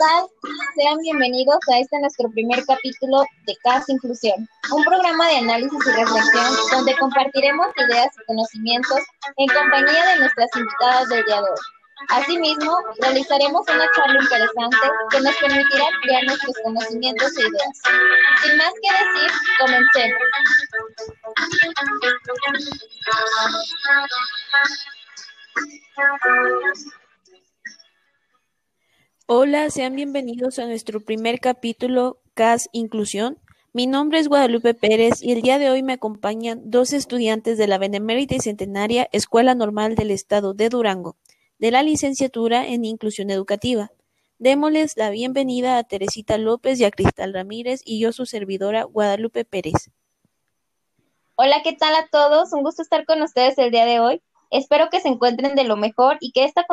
Sean bienvenidos a este nuestro primer capítulo de Casa Inclusión, un programa de análisis y reflexión donde compartiremos ideas y conocimientos en compañía de nuestras invitadas del día de hoy. Asimismo, realizaremos una charla interesante que nos permitirá ampliar nuestros conocimientos e ideas. Sin más que decir, comencemos. Hola, sean bienvenidos a nuestro primer capítulo CAS Inclusión. Mi nombre es Guadalupe Pérez y el día de hoy me acompañan dos estudiantes de la Benemérita y Centenaria Escuela Normal del Estado de Durango, de la licenciatura en Inclusión Educativa. Démosles la bienvenida a Teresita López y a Cristal Ramírez y yo su servidora Guadalupe Pérez. Hola, ¿qué tal a todos? Un gusto estar con ustedes el día de hoy. Espero que se encuentren de lo mejor y que esta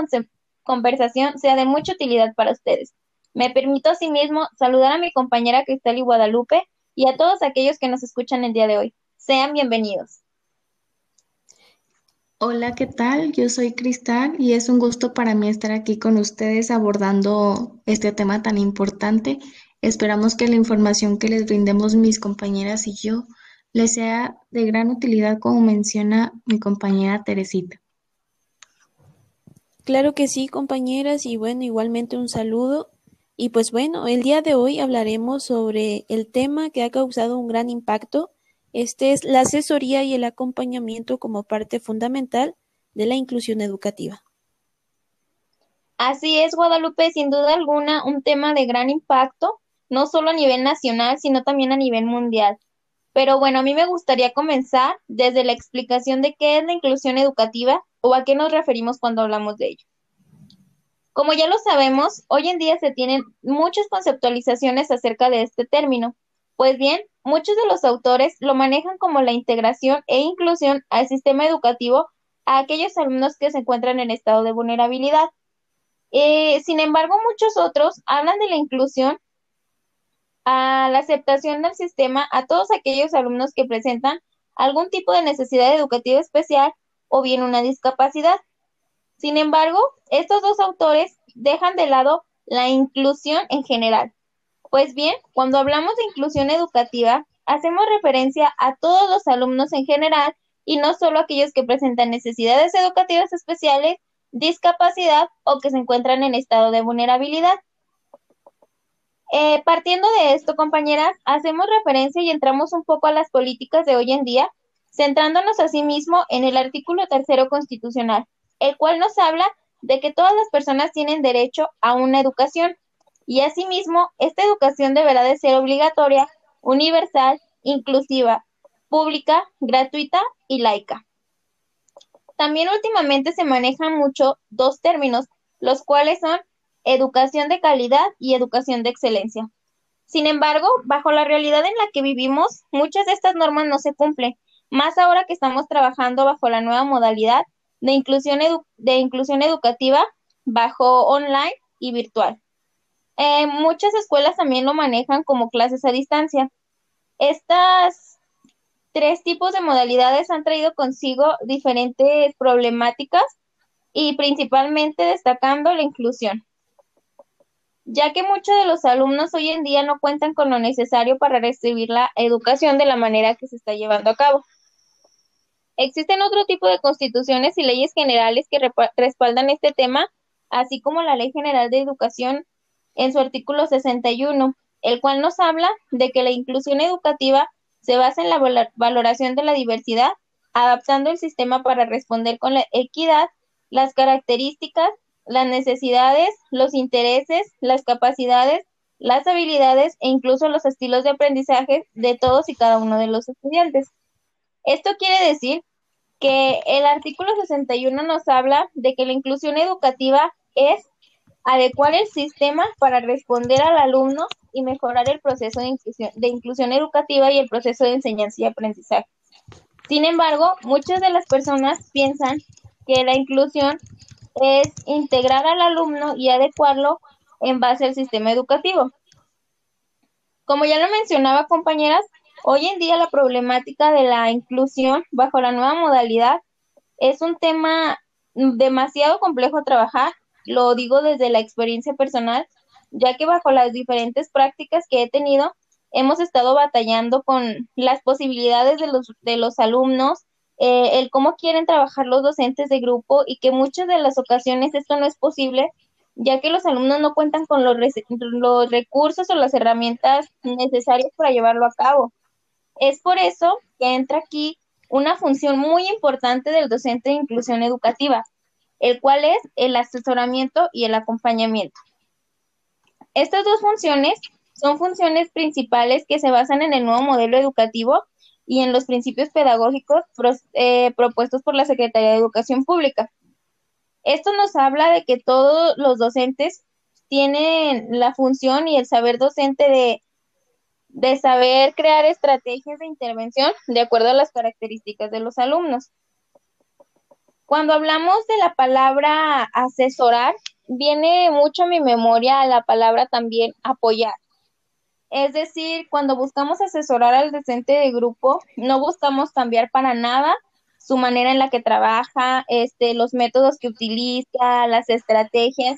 conversación sea de mucha utilidad para ustedes. Me permito asimismo saludar a mi compañera Cristal y Guadalupe y a todos aquellos que nos escuchan el día de hoy. Sean bienvenidos. Hola, ¿qué tal? Yo soy Cristal y es un gusto para mí estar aquí con ustedes abordando este tema tan importante. Esperamos que la información que les brindemos mis compañeras y yo les sea de gran utilidad como menciona mi compañera Teresita. Claro que sí, compañeras, y bueno, igualmente un saludo. Y pues bueno, el día de hoy hablaremos sobre el tema que ha causado un gran impacto. Este es la asesoría y el acompañamiento como parte fundamental de la inclusión educativa. Así es, Guadalupe, sin duda alguna, un tema de gran impacto, no solo a nivel nacional, sino también a nivel mundial. Pero bueno, a mí me gustaría comenzar desde la explicación de qué es la inclusión educativa o a qué nos referimos cuando hablamos de ello. Como ya lo sabemos, hoy en día se tienen muchas conceptualizaciones acerca de este término. Pues bien, muchos de los autores lo manejan como la integración e inclusión al sistema educativo a aquellos alumnos que se encuentran en estado de vulnerabilidad. Eh, sin embargo, muchos otros hablan de la inclusión a la aceptación del sistema a todos aquellos alumnos que presentan algún tipo de necesidad educativa especial o bien una discapacidad. Sin embargo, estos dos autores dejan de lado la inclusión en general. Pues bien, cuando hablamos de inclusión educativa, hacemos referencia a todos los alumnos en general y no solo aquellos que presentan necesidades educativas especiales, discapacidad o que se encuentran en estado de vulnerabilidad. Eh, partiendo de esto, compañeras, hacemos referencia y entramos un poco a las políticas de hoy en día centrándonos asimismo en el artículo tercero constitucional, el cual nos habla de que todas las personas tienen derecho a una educación y asimismo esta educación deberá de ser obligatoria, universal, inclusiva, pública, gratuita y laica. También últimamente se manejan mucho dos términos, los cuales son educación de calidad y educación de excelencia. Sin embargo, bajo la realidad en la que vivimos, muchas de estas normas no se cumplen más ahora que estamos trabajando bajo la nueva modalidad de inclusión, educativa bajo online y virtual. Eh, muchas escuelas también lo manejan como clases a distancia. Estas tres tipos de modalidades han traído consigo diferentes problemáticas y principalmente destacando la inclusión, ya que muchos de los alumnos hoy en día no cuentan con lo necesario para recibir la educación de la manera que se está llevando a cabo. Existen otro tipo de constituciones y leyes generales que respaldan este tema, así como la Ley General de Educación en su artículo 61, el cual nos habla de que la inclusión educativa se basa en la valoración de la diversidad, adaptando el sistema para responder con la equidad, las características, las necesidades, los intereses, las capacidades, las habilidades e incluso los estilos de aprendizaje de todos y cada uno de los estudiantes. Esto quiere decir que el artículo 61 nos habla de que la inclusión educativa es adecuar el sistema para responder al alumno y mejorar el proceso de inclusión, educativa y el proceso de enseñanza y aprendizaje. Sin embargo, muchas de las personas piensan que la inclusión es integrar al alumno y adecuarlo en base al sistema educativo. Como ya lo mencionaba, compañeras, Hoy en día la problemática de la inclusión bajo la nueva modalidad es un tema demasiado complejo a trabajar, lo digo desde la experiencia personal, ya que bajo las diferentes prácticas que he tenido, hemos estado batallando con las posibilidades de los, de los alumnos, eh, el cómo quieren trabajar los docentes de grupo y que muchas de las ocasiones esto no es posible, ya que los alumnos no cuentan con los, los recursos o las herramientas necesarias para llevarlo a cabo. Es por eso que entra aquí una función muy importante del docente de inclusión educativa, el cual es el asesoramiento y el acompañamiento. Estas dos funciones son funciones principales que se basan en el nuevo modelo educativo y en los principios pedagógicos eh, propuestos por la Secretaría de Educación Pública. Esto nos habla de que todos los docentes tienen la función y el saber docente de, de saber crear estrategias de intervención de acuerdo a las características de los alumnos. Cuando hablamos de la palabra asesorar, viene mucho a mi memoria la palabra también apoyar. Es decir, cuando buscamos asesorar al docente de grupo, no buscamos cambiar para nada su manera en la que trabaja, este, los métodos que utiliza, las estrategias,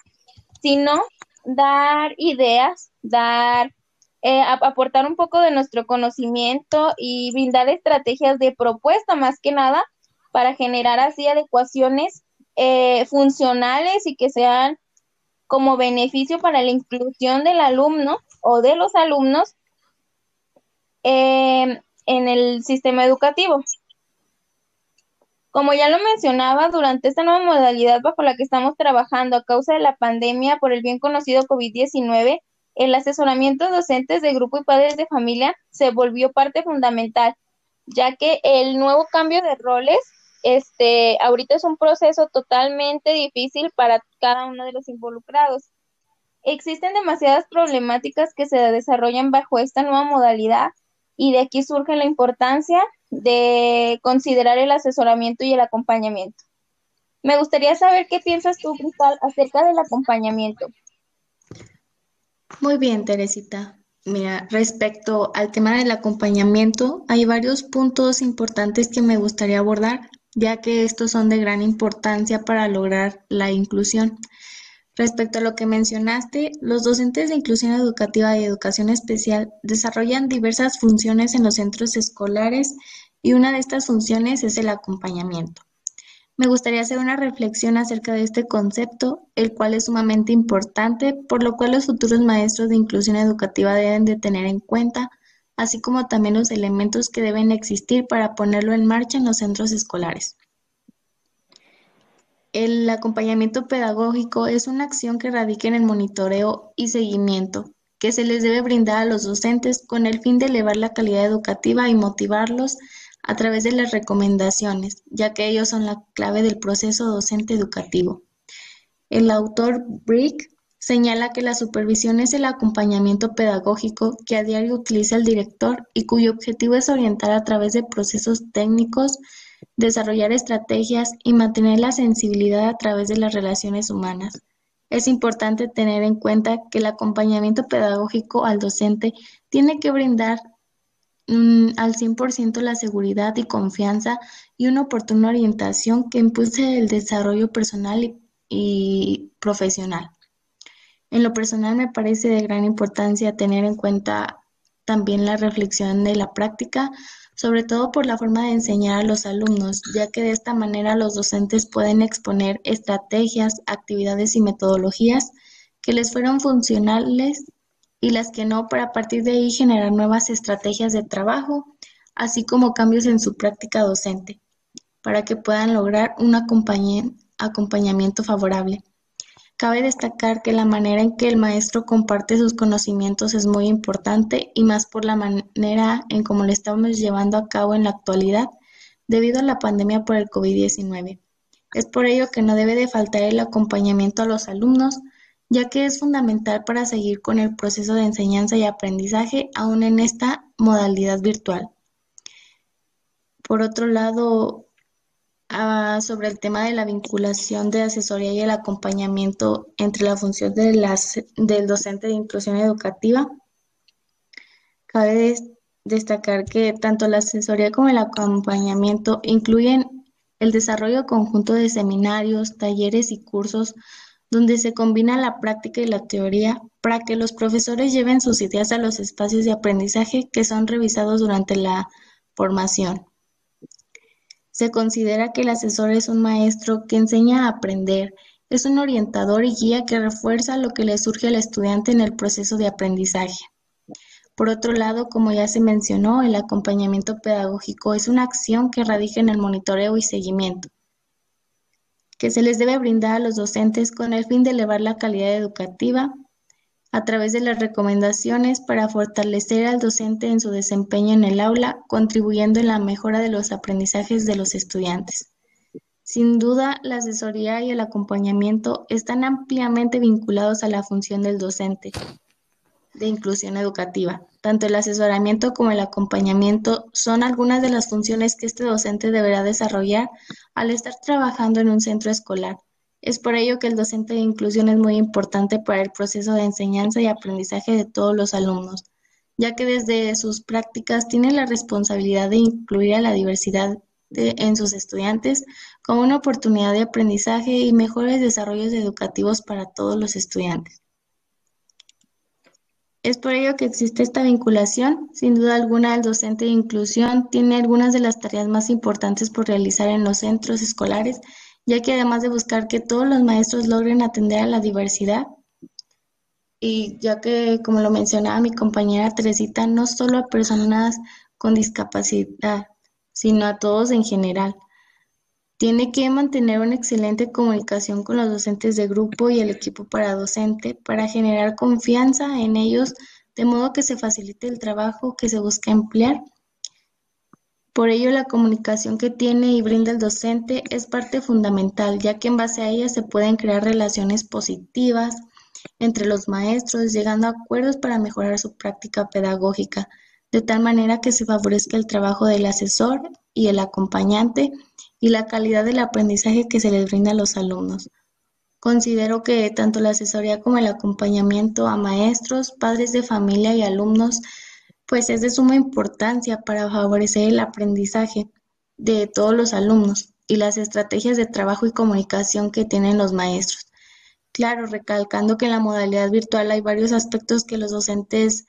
sino dar ideas, dar, eh, aportar un poco de nuestro conocimiento y brindar estrategias de propuesta más que nada para generar así adecuaciones eh, funcionales y que sean como beneficio para la inclusión del alumno o de los alumnos eh, en el sistema educativo. Como ya lo mencionaba, durante esta nueva modalidad bajo la que estamos trabajando a causa de la pandemia por el bien conocido COVID-19, el asesoramiento docentes de grupo y padres de familia se volvió parte fundamental, ya que el nuevo cambio de roles este, ahorita es un proceso totalmente difícil para cada uno de los involucrados. Existen demasiadas problemáticas que se desarrollan bajo esta nueva modalidad y de aquí surge la importancia de considerar el asesoramiento y el acompañamiento. Me gustaría saber qué piensas tú, Cristal, acerca del acompañamiento. Muy bien, Teresita. Mira, respecto al tema del acompañamiento, hay varios puntos importantes que me gustaría abordar ya que estos son de gran importancia para lograr la inclusión. Respecto a lo que mencionaste, los docentes de inclusión educativa y educación especial desarrollan diversas funciones en los centros escolares y una de estas funciones es el acompañamiento. Me gustaría hacer una reflexión acerca de este concepto, el cual es sumamente importante, por lo cual los futuros maestros de inclusión educativa deben de tener en cuenta así como también los elementos que deben existir para ponerlo en marcha en los centros escolares. El acompañamiento pedagógico es una acción que radica en el monitoreo y seguimiento que se les debe brindar a los docentes con el fin de elevar la calidad educativa y motivarlos a través de las recomendaciones, ya que ellos son la clave del proceso docente educativo. El autor Brick Señala que la supervisión es el acompañamiento pedagógico que a diario utiliza el director y cuyo objetivo es orientar a través de procesos técnicos, desarrollar estrategias y mantener la sensibilidad a través de las relaciones humanas. Es importante tener en cuenta que el acompañamiento pedagógico al docente tiene que brindar al 100% la seguridad y confianza y una oportuna orientación que impulse el desarrollo personal y profesional. En lo personal me parece de gran importancia tener en cuenta también la reflexión de la práctica, sobre todo por la forma de enseñar a los alumnos, ya que de esta manera los docentes pueden exponer estrategias, actividades y metodologías que les fueron funcionales y las que no, para a partir de ahí generar nuevas estrategias de trabajo, así como cambios en su práctica docente, para que puedan lograr un acompañamiento favorable. Cabe destacar que la manera en que el maestro comparte sus conocimientos es muy importante y más por la manera en cómo lo estamos llevando a cabo en la actualidad debido a la pandemia por el COVID-19. Es por ello que no debe de faltar el acompañamiento a los alumnos, ya que es fundamental para seguir con el proceso de enseñanza y aprendizaje aún en esta modalidad virtual. Por otro lado, Ah, sobre el tema de la vinculación de asesoría y el acompañamiento entre la función del docente de inclusión educativa. Cabe destacar que tanto la asesoría como el acompañamiento incluyen el desarrollo conjunto de seminarios, talleres y cursos donde se combina la práctica y la teoría para que los profesores lleven sus ideas a los espacios de aprendizaje que son revisados durante la formación. Se considera que el asesor es un maestro que enseña a aprender, es un orientador y guía que refuerza lo que le surge al estudiante en el proceso de aprendizaje. Por otro lado, como ya se mencionó, el acompañamiento pedagógico es una acción que radica en el monitoreo y seguimiento, que se les debe brindar a los docentes con el fin de elevar la calidad educativa a través de las recomendaciones para fortalecer al docente en su desempeño en el aula, contribuyendo en la mejora de los aprendizajes de los estudiantes. Sin duda, la asesoría y el acompañamiento están ampliamente vinculados a la función del docente de inclusión educativa. Tanto el asesoramiento como el acompañamiento son algunas de las funciones que este docente deberá desarrollar al estar trabajando en un centro escolar. Es por ello que el docente de inclusión es muy importante para el proceso de enseñanza y aprendizaje de todos los alumnos, ya que desde sus prácticas tiene la responsabilidad de incluir a la diversidad en sus estudiantes como una oportunidad de aprendizaje y mejores desarrollos educativos para todos los estudiantes. Es por ello que existe esta vinculación. Sin duda alguna, el docente de inclusión tiene algunas de las tareas más importantes por realizar en los centros escolares, ya que además de buscar que todos los maestros logren atender a la diversidad, y ya que, como lo mencionaba mi compañera Teresita, no solo a personas con discapacidad, sino a todos en general. Tiene que mantener una excelente comunicación con los docentes de grupo y el equipo para docente para generar confianza en ellos, de modo que se facilite el trabajo que se busca emplear. Por ello, la comunicación que tiene y brinda el docente es parte fundamental, ya que en base a ella se pueden crear relaciones positivas entre los maestros, llegando a acuerdos para mejorar su práctica pedagógica de tal manera que se favorezca el trabajo del asesor y el acompañante y la calidad del aprendizaje que se les brinda a los alumnos. Considero que tanto la asesoría como el acompañamiento a maestros, padres de familia y alumnos pues es de suma importancia para favorecer el aprendizaje de todos los alumnos y las estrategias de trabajo y comunicación que tienen los maestros. Claro, recalcando que en la modalidad virtual hay varios aspectos que los docentes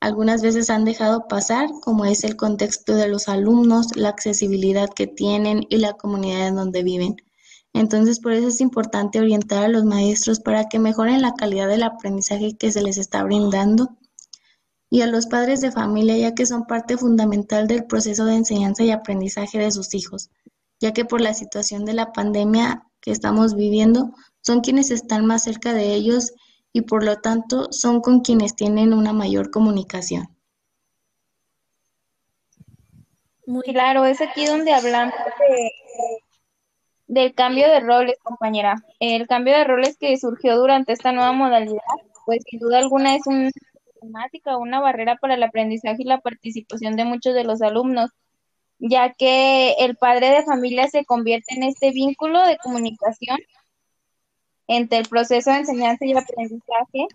algunas veces han dejado pasar, como es el contexto de los alumnos, la accesibilidad que tienen y la comunidad en donde viven. Entonces, por eso es importante orientar a los maestros para que mejoren la calidad del aprendizaje que se les está brindando y a los padres de familia, ya que son parte fundamental del proceso de enseñanza y aprendizaje de sus hijos, ya que por la situación de la pandemia que estamos viviendo, son quienes están más cerca de ellos y por lo tanto son con quienes tienen una mayor comunicación. Muy claro, es aquí donde hablamos del cambio de roles, compañera. El cambio de roles que surgió durante esta nueva modalidad, pues sin duda alguna es una problemática, una barrera para el aprendizaje y la participación de muchos de los alumnos, ya que el padre de familia se convierte en este vínculo de comunicación entre el proceso de enseñanza y aprendizaje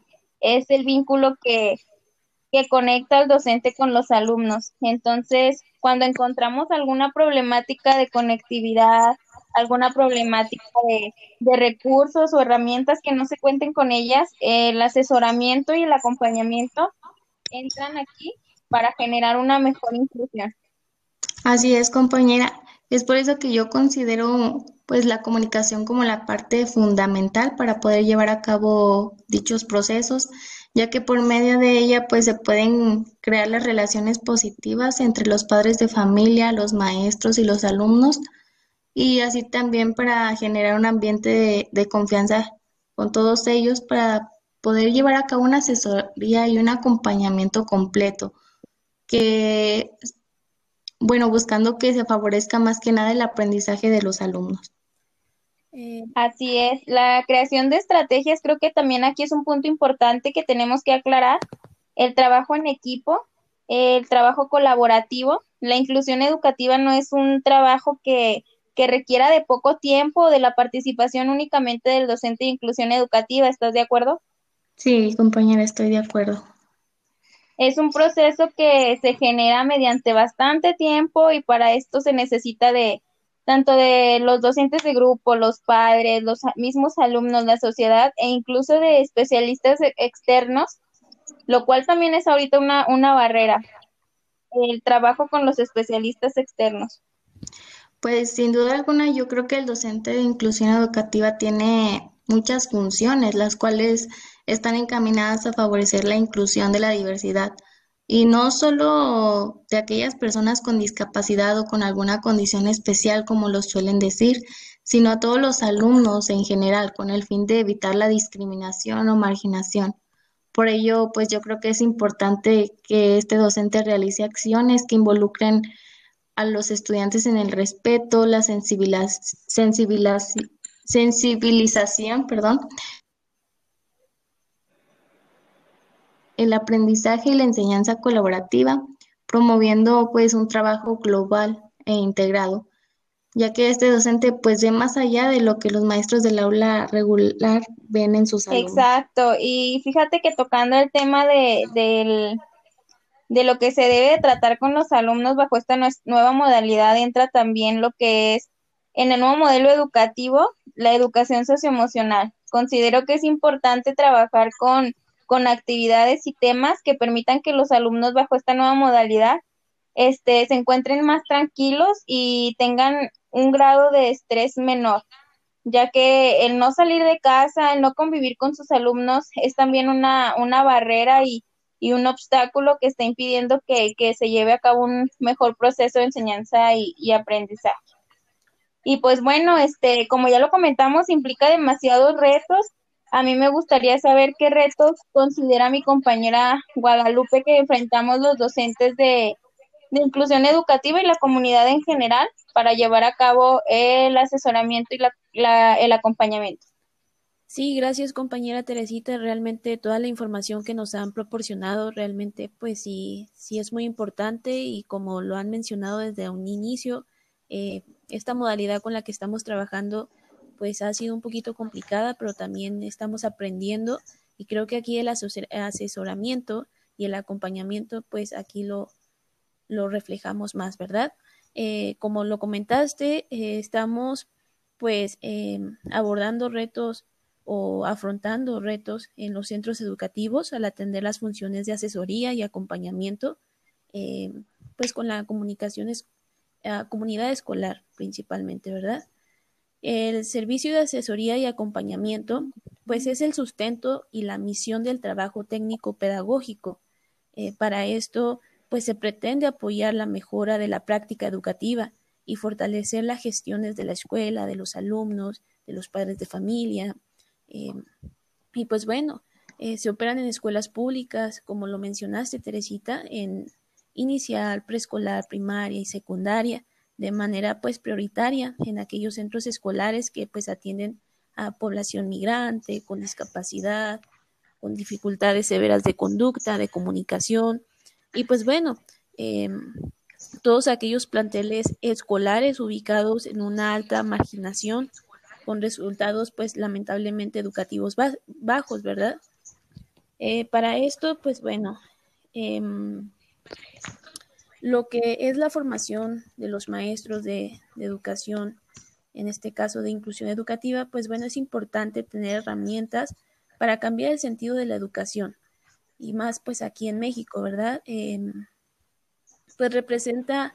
es el vínculo que, que conecta al docente con los alumnos. Entonces, cuando encontramos alguna problemática de conectividad, alguna problemática de, de, recursos o herramientas que no se cuenten con ellas, el asesoramiento y el acompañamiento entran aquí para generar una mejor inclusión. Así es, compañera. Es por eso que yo considero pues la comunicación como la parte fundamental para poder llevar a cabo dichos procesos, ya que por medio de ella pues se pueden crear las relaciones positivas entre los padres de familia, los maestros y los alumnos, y así también para generar un ambiente de, confianza con todos ellos para poder llevar a cabo una asesoría y un acompañamiento completo que bueno, buscando que se favorezca más que nada el aprendizaje de los alumnos. Eh, Así es, la creación de estrategias creo que también aquí es un punto importante que tenemos que aclarar. El trabajo en equipo, el trabajo colaborativo, la inclusión educativa no es un trabajo que, que requiera de poco tiempo, de la participación únicamente del docente de inclusión educativa. ¿Estás de acuerdo? Sí, compañera, estoy de acuerdo. Es un proceso que se genera mediante bastante tiempo y para esto se necesita de, tanto de los docentes de grupo, los padres, los mismos alumnos, la sociedad e incluso de especialistas e-, externos, lo cual también es ahorita una, una barrera, el trabajo con los especialistas externos. Pues sin duda alguna yo creo que el docente de inclusión educativa tiene muchas funciones, las cuales están encaminadas a favorecer la inclusión de la diversidad y no solo de aquellas personas con discapacidad o con alguna condición especial, como lo suelen decir, sino a todos los alumnos en general, con el fin de evitar la discriminación o marginación. Por ello, pues yo creo que es importante que este docente realice acciones que involucren a los estudiantes en el respeto, la sensibilización, perdón, el aprendizaje y la enseñanza colaborativa, promoviendo pues un trabajo global e integrado, ya que este docente pues ve más allá de lo que los maestros del aula regular ven en sus alumnos. Exacto, y fíjate que tocando el tema de, del, de lo que se debe tratar con los alumnos bajo esta nueva modalidad entra también lo que es en el nuevo modelo educativo, la educación socioemocional. Considero que es importante trabajar con con actividades y temas que permitan que los alumnos bajo esta nueva modalidad este, se encuentren más tranquilos y tengan un grado de estrés menor, ya que el no salir de casa, el no convivir con sus alumnos es también una, una barrera y, y un obstáculo que está impidiendo que, que, se lleve a cabo un mejor proceso de enseñanza y, y aprendizaje. Y pues bueno, este, como ya lo comentamos, implica demasiados retos a mí me gustaría saber qué retos considera mi compañera Guadalupe que enfrentamos los docentes de, inclusión educativa y la comunidad en general para llevar a cabo el asesoramiento y el acompañamiento. Sí, gracias compañera Teresita. Realmente toda la información que nos han proporcionado realmente pues sí, sí es muy importante y como lo han mencionado desde un inicio, eh, esta modalidad con la que estamos trabajando pues ha sido un poquito complicada, pero también estamos aprendiendo y creo que aquí el asesoramiento y el acompañamiento, pues aquí lo, lo reflejamos más, ¿verdad? Eh, como lo comentaste, eh, estamos pues em, abordando retos o afrontando retos en los centros educativos al atender las funciones de asesoría y acompañamiento, em, pues con la comunicación es, comunidad escolar principalmente, ¿verdad? El servicio de asesoría y acompañamiento, pues es el sustento y la misión del trabajo técnico pedagógico. Eh, para esto, pues se pretende apoyar la mejora de la práctica educativa y fortalecer las gestiones de la escuela, de los alumnos, de los padres de familia. Eh, y pues bueno, eh, se operan en escuelas públicas, como lo mencionaste, Teresita, en inicial, preescolar, primaria y secundaria de manera pues prioritaria en aquellos centros escolares que pues atienden a población migrante, con discapacidad, con dificultades severas de conducta, de comunicación y pues bueno, em, todos aquellos planteles escolares ubicados en una alta marginación con resultados pues lamentablemente educativos bajos, ¿verdad? Eh, para esto pues bueno, em, lo que es la formación de los maestros de, educación, en este caso de inclusión educativa, pues bueno, es importante tener herramientas para cambiar el sentido de la educación. Y más pues aquí en México, ¿verdad? Em, pues representa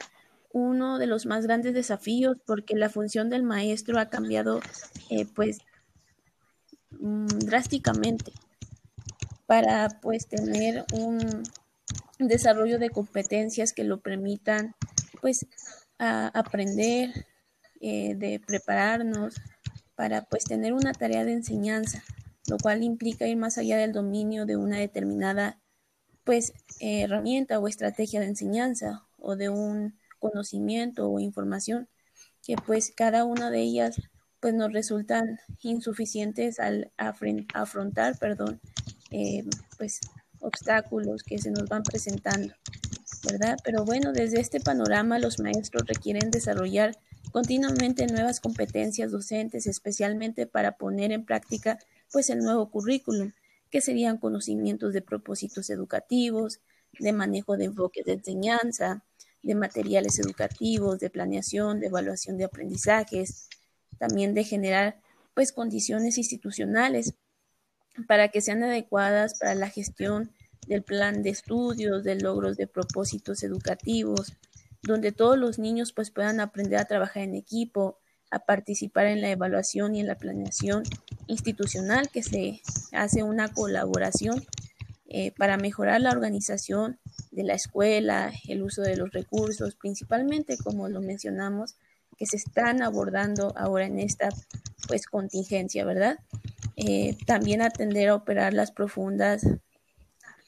uno de los más grandes desafíos porque la función del maestro ha cambiado eh, pues mm, drásticamente para pues tener un, desarrollo de competencias que lo permitan pues a aprender, eh, de prepararnos para pues tener una tarea de enseñanza, lo cual implica ir más allá del dominio de una determinada pues herramienta o estrategia de enseñanza o de un conocimiento o información que pues cada una de ellas pues nos resultan insuficientes al afrontar, perdón, eh, pues obstáculos que se nos van presentando, ¿verdad? Pero bueno, desde este panorama los maestros requieren desarrollar continuamente nuevas competencias docentes, especialmente para poner en práctica pues el nuevo currículum, que serían conocimientos de propósitos educativos, de manejo de enfoques de enseñanza, de materiales educativos, de planeación, de evaluación de aprendizajes, también de generar pues condiciones institucionales para que sean adecuadas para la gestión del plan de estudios, de logros de propósitos educativos, donde todos los niños pues puedan aprender a trabajar en equipo, a participar en la evaluación y en la planeación institucional, que se hace una colaboración eh, para mejorar la organización de la escuela, el uso de los recursos, principalmente como lo mencionamos, que se están abordando ahora en esta pues contingencia, ¿verdad? Eh, también atender a operar las profundas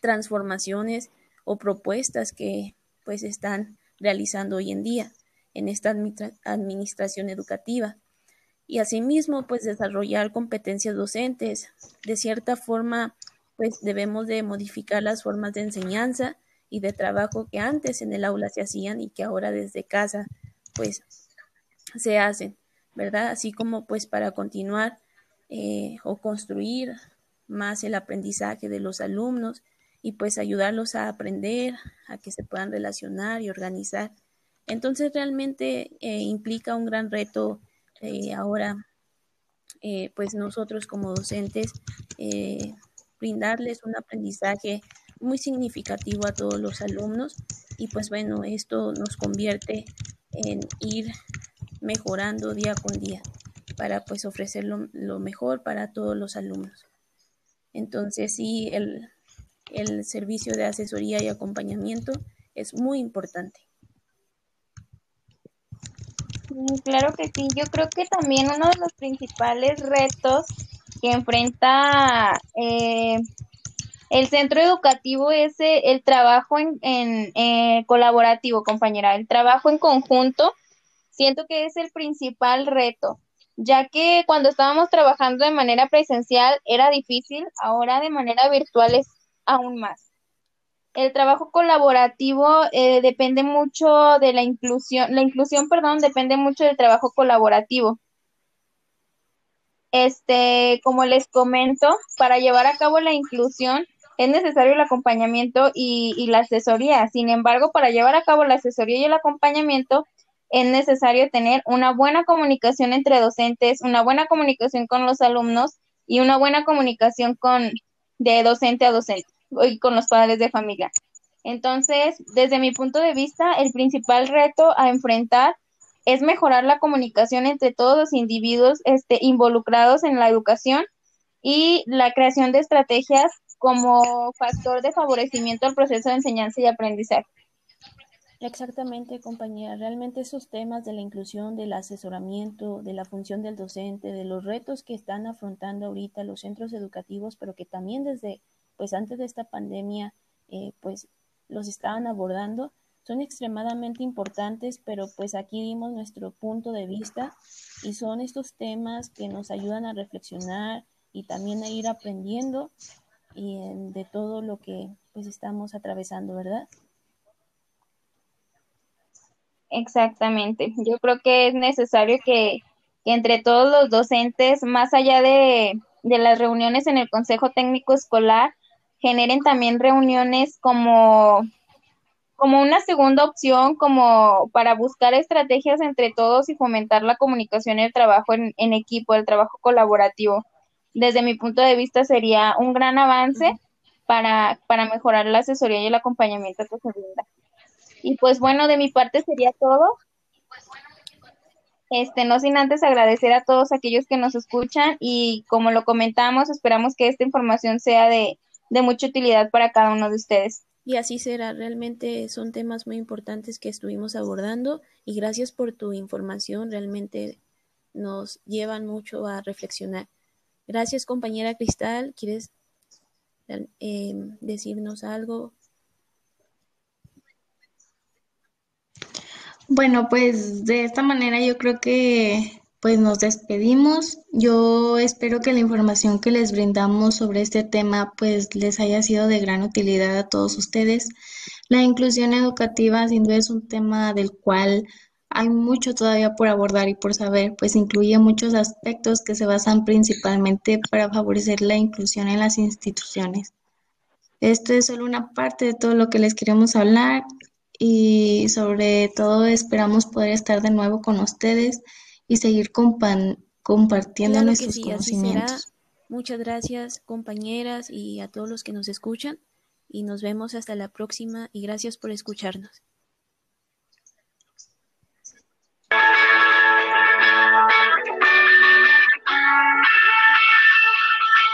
transformaciones o propuestas que pues están realizando hoy en día en esta administración educativa y asimismo pues desarrollar competencias docentes. De cierta forma pues debemos de modificar las formas de enseñanza y de trabajo que antes en el aula se hacían y que ahora desde casa pues se hacen, ¿verdad? Así como pues para continuar eh, o construir más el aprendizaje de los alumnos y pues ayudarlos a aprender, a que se puedan relacionar y organizar. Entonces realmente eh, implica un gran reto eh, ahora, eh, pues nosotros como docentes, brindarles un aprendizaje muy significativo a todos los alumnos y pues bueno, esto nos convierte en ir mejorando día con día para pues ofrecer lo, mejor para todos los alumnos. Entonces sí, el, el servicio de asesoría y acompañamiento es muy importante. Claro que sí, yo creo que también uno de los principales retos que enfrenta eh, el centro educativo es eh, el trabajo en, en eh, colaborativo, compañera, el trabajo en conjunto. Siento que es el principal reto, ya que cuando estábamos trabajando de manera presencial era difícil, ahora de manera virtual es aún más. El trabajo colaborativo eh, depende mucho de la inclusión, la inclusión, perdón, depende mucho del trabajo colaborativo. Este, como les comento, para llevar a cabo la inclusión es necesario el acompañamiento y, y la asesoría. Sin embargo, para llevar a cabo la asesoría y el acompañamiento, es necesario tener una buena comunicación entre docentes, una buena comunicación con los alumnos y una buena comunicación con de docente a docente y con los padres de familia. Entonces, desde mi punto de vista, el principal reto a enfrentar es mejorar la comunicación entre todos los individuos este, involucrados en la educación y la creación de estrategias como factor de favorecimiento al proceso de enseñanza y aprendizaje. Exactamente, compañera. Realmente esos temas de la inclusión, del asesoramiento, de la función del docente, de los retos que están afrontando ahorita los centros educativos, pero que también desde pues antes de esta pandemia, eh, pues los estaban abordando, son extremadamente importantes, pero pues aquí dimos nuestro punto de vista y son estos temas que nos ayudan a reflexionar y también a ir aprendiendo y de todo lo que pues estamos atravesando, ¿verdad? Exactamente. Yo creo que es necesario que, que entre todos los docentes, más allá de, de las reuniones en el Consejo Técnico Escolar, generen también reuniones como, como una segunda opción, como para buscar estrategias entre todos y fomentar la comunicación y el trabajo en, equipo, el trabajo colaborativo. Desde mi punto de vista sería un gran avance para, para mejorar la asesoría y el acompañamiento que se brinda. Y pues bueno, de mi parte sería todo. Este, no sin antes agradecer a todos aquellos que nos escuchan y como lo comentamos, esperamos que esta información sea de, de mucha utilidad para cada uno de ustedes. Y así será, realmente son temas muy importantes que estuvimos abordando y gracias por tu información, realmente nos llevan mucho a reflexionar. Gracias compañera Cristal, ¿quieres eh, decirnos algo? Bueno, pues de esta manera yo creo que pues nos despedimos. Yo espero que la información que les brindamos sobre este tema pues les haya sido de gran utilidad a todos ustedes. La inclusión educativa sin duda es un tema del cual hay mucho todavía por abordar y por saber, pues incluye muchos aspectos que se basan principalmente para favorecer la inclusión en las instituciones. Esto es solo una parte de todo lo que les queremos hablar y sobre todo esperamos poder estar de nuevo con ustedes y seguir compartiendo nuestros conocimientos. Muchas gracias compañeras y a todos los que nos escuchan y nos vemos hasta la próxima y gracias por escucharnos.